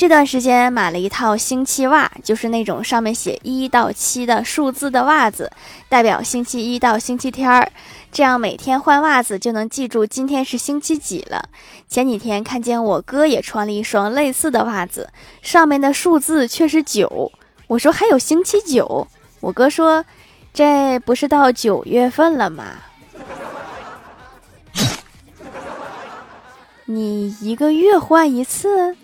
这段时间买了一套星期袜就是那种上面写一到七的数字的袜子代表星期一到星期天儿这样每天换袜子就能记住今天是星期几了。前几天看见我哥也穿了一双类似的袜子上面的数字却是九。我说还有星期九我哥说这不是到九月份了吗？你一个月换一次？